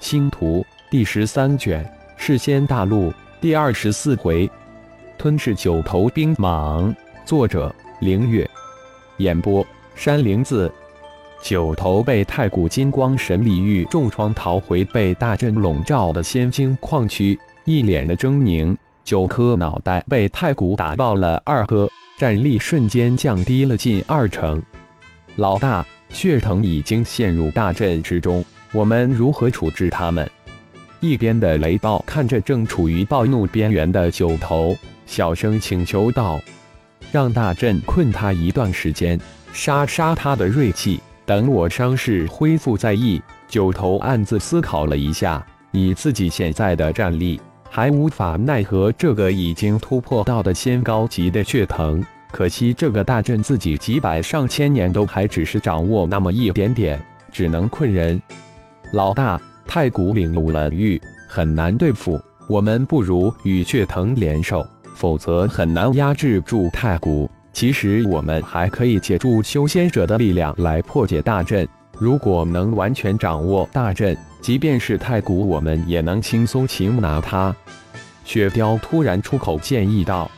星图第十三卷，世仙大陆第二十四回，吞噬九头冰蟒。作者：凌月。演播：山灵子。九头被太古金光神力玉重创，逃回被大阵笼罩的仙晶矿区，一脸的狰狞。九颗脑袋被太古打爆了二颗，战力瞬间降低了近二成。老大，血藤已经陷入大阵之中。我们如何处置他们？一边的雷暴看着正处于暴怒边缘的九头，小声请求道：“让大阵困他一段时间，杀杀他的锐气，等我伤势恢复再议。”九头暗自思考了一下，以自己现在的战力，还无法奈何这个已经突破到的仙高级的血藤。可惜这个大阵自己几百上千年都还只是掌握那么一点点，只能困人。老大，太古领悟了玉，很难对付。我们不如与血藤联手，否则很难压制住太古。其实我们还可以借助修仙者的力量来破解大阵。如果能完全掌握大阵，即便是太古，我们也能轻松擒拿他。雪雕突然出口建议道：“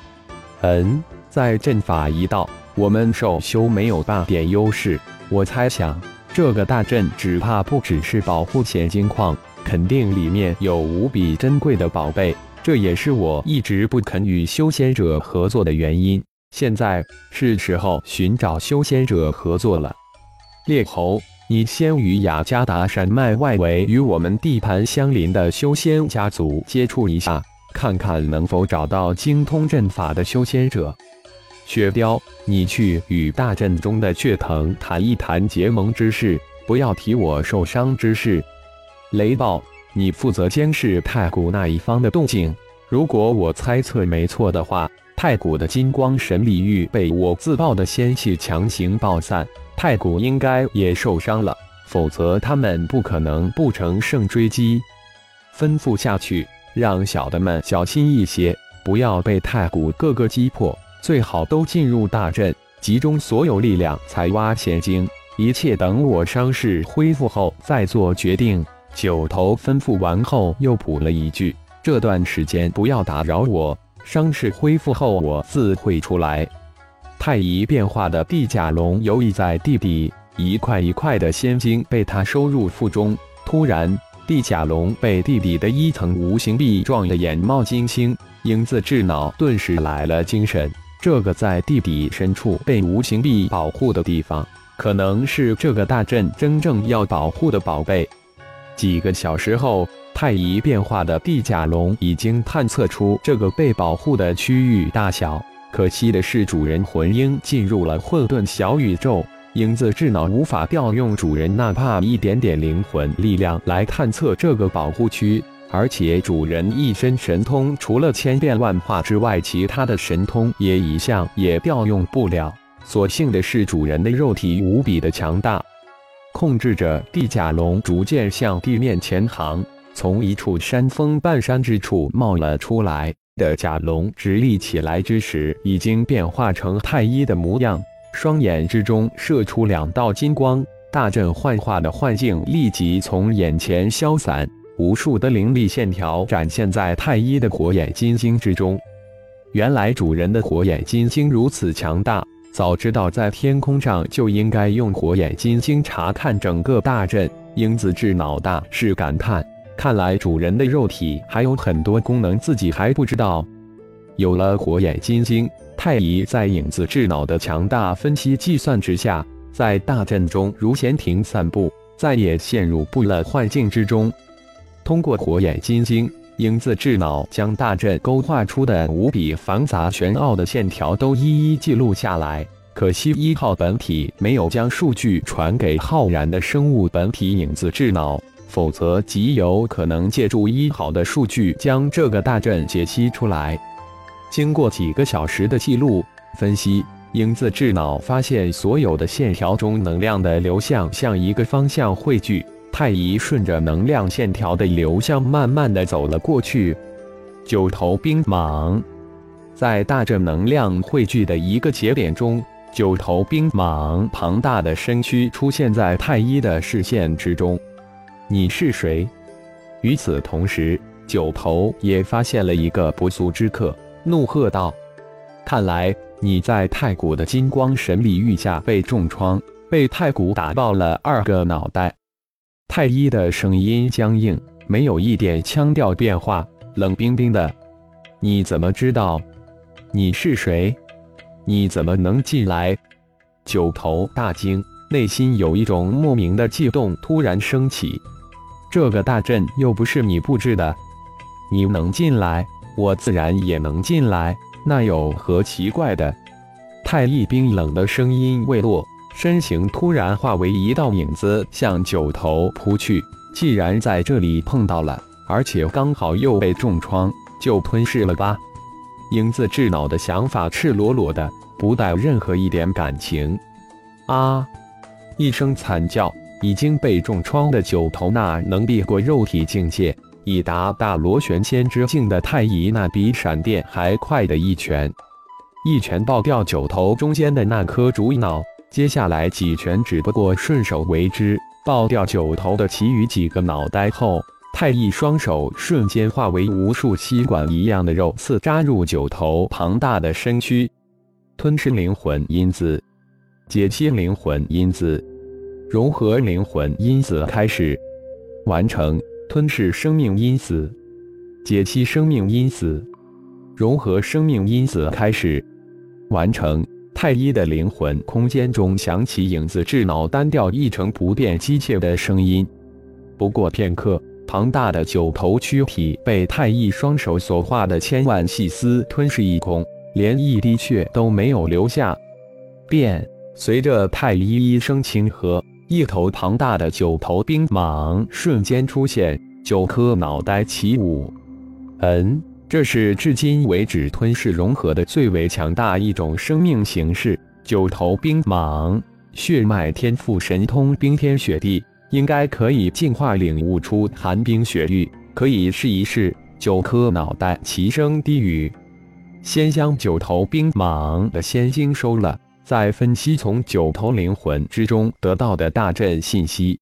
嗯，在阵法一道，我们兽修没有半点优势。我猜想。”这个大阵只怕不只是保护显金矿，肯定里面有无比珍贵的宝贝。这也是我一直不肯与修仙者合作的原因。现在是时候寻找修仙者合作了。猎猴，你先与雅加达山脉外围与我们地盘相邻的修仙家族接触一下，看看能否找到精通阵法的修仙者。雪雕，你去与大阵中的血藤谈一谈结盟之事，不要提我受伤之事。雷暴，你负责监视太古那一方的动静。如果我猜测没错的话，太古的金光神力玉被我自爆的仙气强行爆散，太古应该也受伤了，否则他们不可能不乘胜追击。吩咐下去，让小的们小心一些，不要被太古各个击破。最好都进入大阵，集中所有力量采挖仙晶。一切等我伤势恢复后再做决定。九头吩咐完后，又补了一句：“这段时间不要打扰我，伤势恢复后我自会出来。”太乙变化的地甲龙游弋在地底，一块一块的仙晶被他收入腹中。突然，地甲龙被地底的一层无形壁撞得眼冒金星，影子智脑顿时来了精神。这个在地底深处被无形壁保护的地方，可能是这个大阵真正要保护的宝贝。几个小时后，太乙变化的地甲龙已经探测出这个被保护的区域大小。可惜的是，主人魂婴进入了混沌小宇宙，影子智脑无法调用主人哪怕一点点灵魂力量来探测这个保护区。而且主人一身神通，除了千变万化之外，其他的神通也一向也调用不了。所幸的是，主人的肉体无比的强大，控制着地甲龙逐渐向地面前行。从一处山峰半山之处冒了出来的甲龙直立起来之时，已经变化成太一的模样，双眼之中射出两道金光，大阵幻化的幻境立即从眼前消散。无数的灵力线条展现在太一的火眼金睛之中。原来主人的火眼金睛如此强大，早知道在天空上就应该用火眼金睛查看整个大阵。英子智脑大是感叹：看来主人的肉体还有很多功能自己还不知道。有了火眼金睛，太乙在影子智脑的强大分析计算之下，在大阵中如闲庭散步，再也陷入不了幻境之中。通过火眼金睛，影子智脑将大阵勾画出的无比繁杂玄奥的线条都一一记录下来。可惜一号本体没有将数据传给浩然的生物本体影子智脑，否则极有可能借助一号的数据将这个大阵解析出来。经过几个小时的记录分析，影子智脑发现所有的线条中能量的流向向一个方向汇聚。太乙顺着能量线条的流向，慢慢的走了过去。九头冰蟒在大阵能量汇聚的一个节点中，九头冰蟒庞大的身躯出现在太一的视线之中。你是谁？与此同时，九头也发现了一个不速之客，怒喝道：“看来你在太古的金光神力域下被重创，被太古打爆了二个脑袋。”太医的声音僵硬，没有一点腔调变化，冷冰冰的。“你怎么知道？你是谁？你怎么能进来？”九头大惊，内心有一种莫名的悸动突然升起。这个大阵又不是你布置的，你能进来，我自然也能进来，那有何奇怪的？太医冰冷的声音未落，身形突然化为一道影子，向九头扑去。既然在这里碰到了，而且刚好又被重创，就吞噬了吧。影子智脑的想法赤裸裸的，不带任何一点感情。啊！一声惨叫。已经被重创的九头那能避过肉体境界，已达大螺旋仙之境的太乙，那比闪电还快的一拳，一拳爆掉九头中间的那颗主脑。接下来几拳只不过顺手为之，爆掉九头的其余几个脑袋后，太乙双手瞬间化为无数吸管一样的肉刺扎入九头庞大的身躯，吞噬灵魂因子，解析灵魂因子。融合灵魂因子开始完成，吞噬生命因子，解析生命因子，融合生命因子开始完成。太一的灵魂空间中响起影子智脑单调一成不变机械的声音。不过片刻，庞大的九头躯体被太一双手所化的千万细丝吞噬一空，连一滴血都没有留下。变，随着太一一声轻喝。一头庞大的九头冰蟒瞬间出现，九颗脑袋起舞。嗯，这是至今为止吞噬融合的最为强大一种生命形式。九头冰蟒血脉天赋神通冰天雪地，应该可以进化领悟出寒冰雪域，可以试一试。九颗脑袋齐声低语：“先将九头冰蟒的仙晶收了。”再分析从九头灵魂之中得到的大阵信息，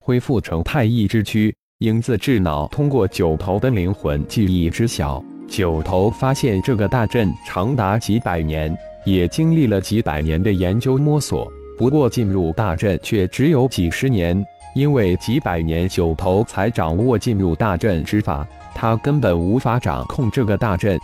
恢复成太一之躯。影子智脑通过九头的灵魂记忆知晓，九头发现这个大阵长达几百年，也经历了几百年的研究摸索。不过进入大阵却只有几十年，因为几百年九头才掌握进入大阵之法，他根本无法掌控这个大阵。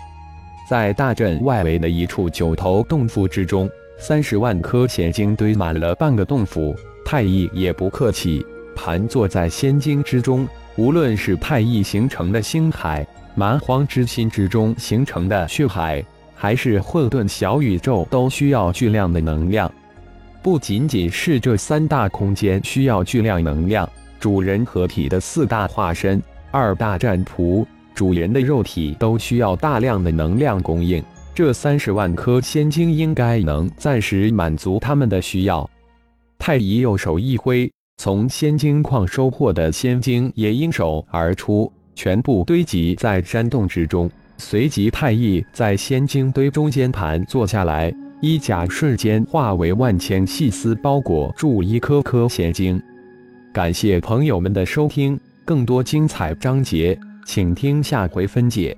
在大阵外围的一处九头洞府之中。三十万颗显晶堆满了半个洞府，太乙也不客气，盘坐在仙晶之中。无论是太乙形成的星海、蛮荒之心之中形成的血海，还是混沌小宇宙，都需要巨量的能量。不仅仅是这三大空间需要巨量能量，主人合体的四大化身、二大战仆、主人的肉体都需要大量的能量供应。这三十万颗仙晶应该能暂时满足他们的需要。太乙右手一挥，从仙晶矿收获的仙晶也应手而出，全部堆积在山洞之中。随即，太乙在仙晶堆中间盘坐下来，衣甲瞬间化为万千细丝，包裹住一颗颗仙晶。感谢朋友们的收听，更多精彩章节，请听下回分解。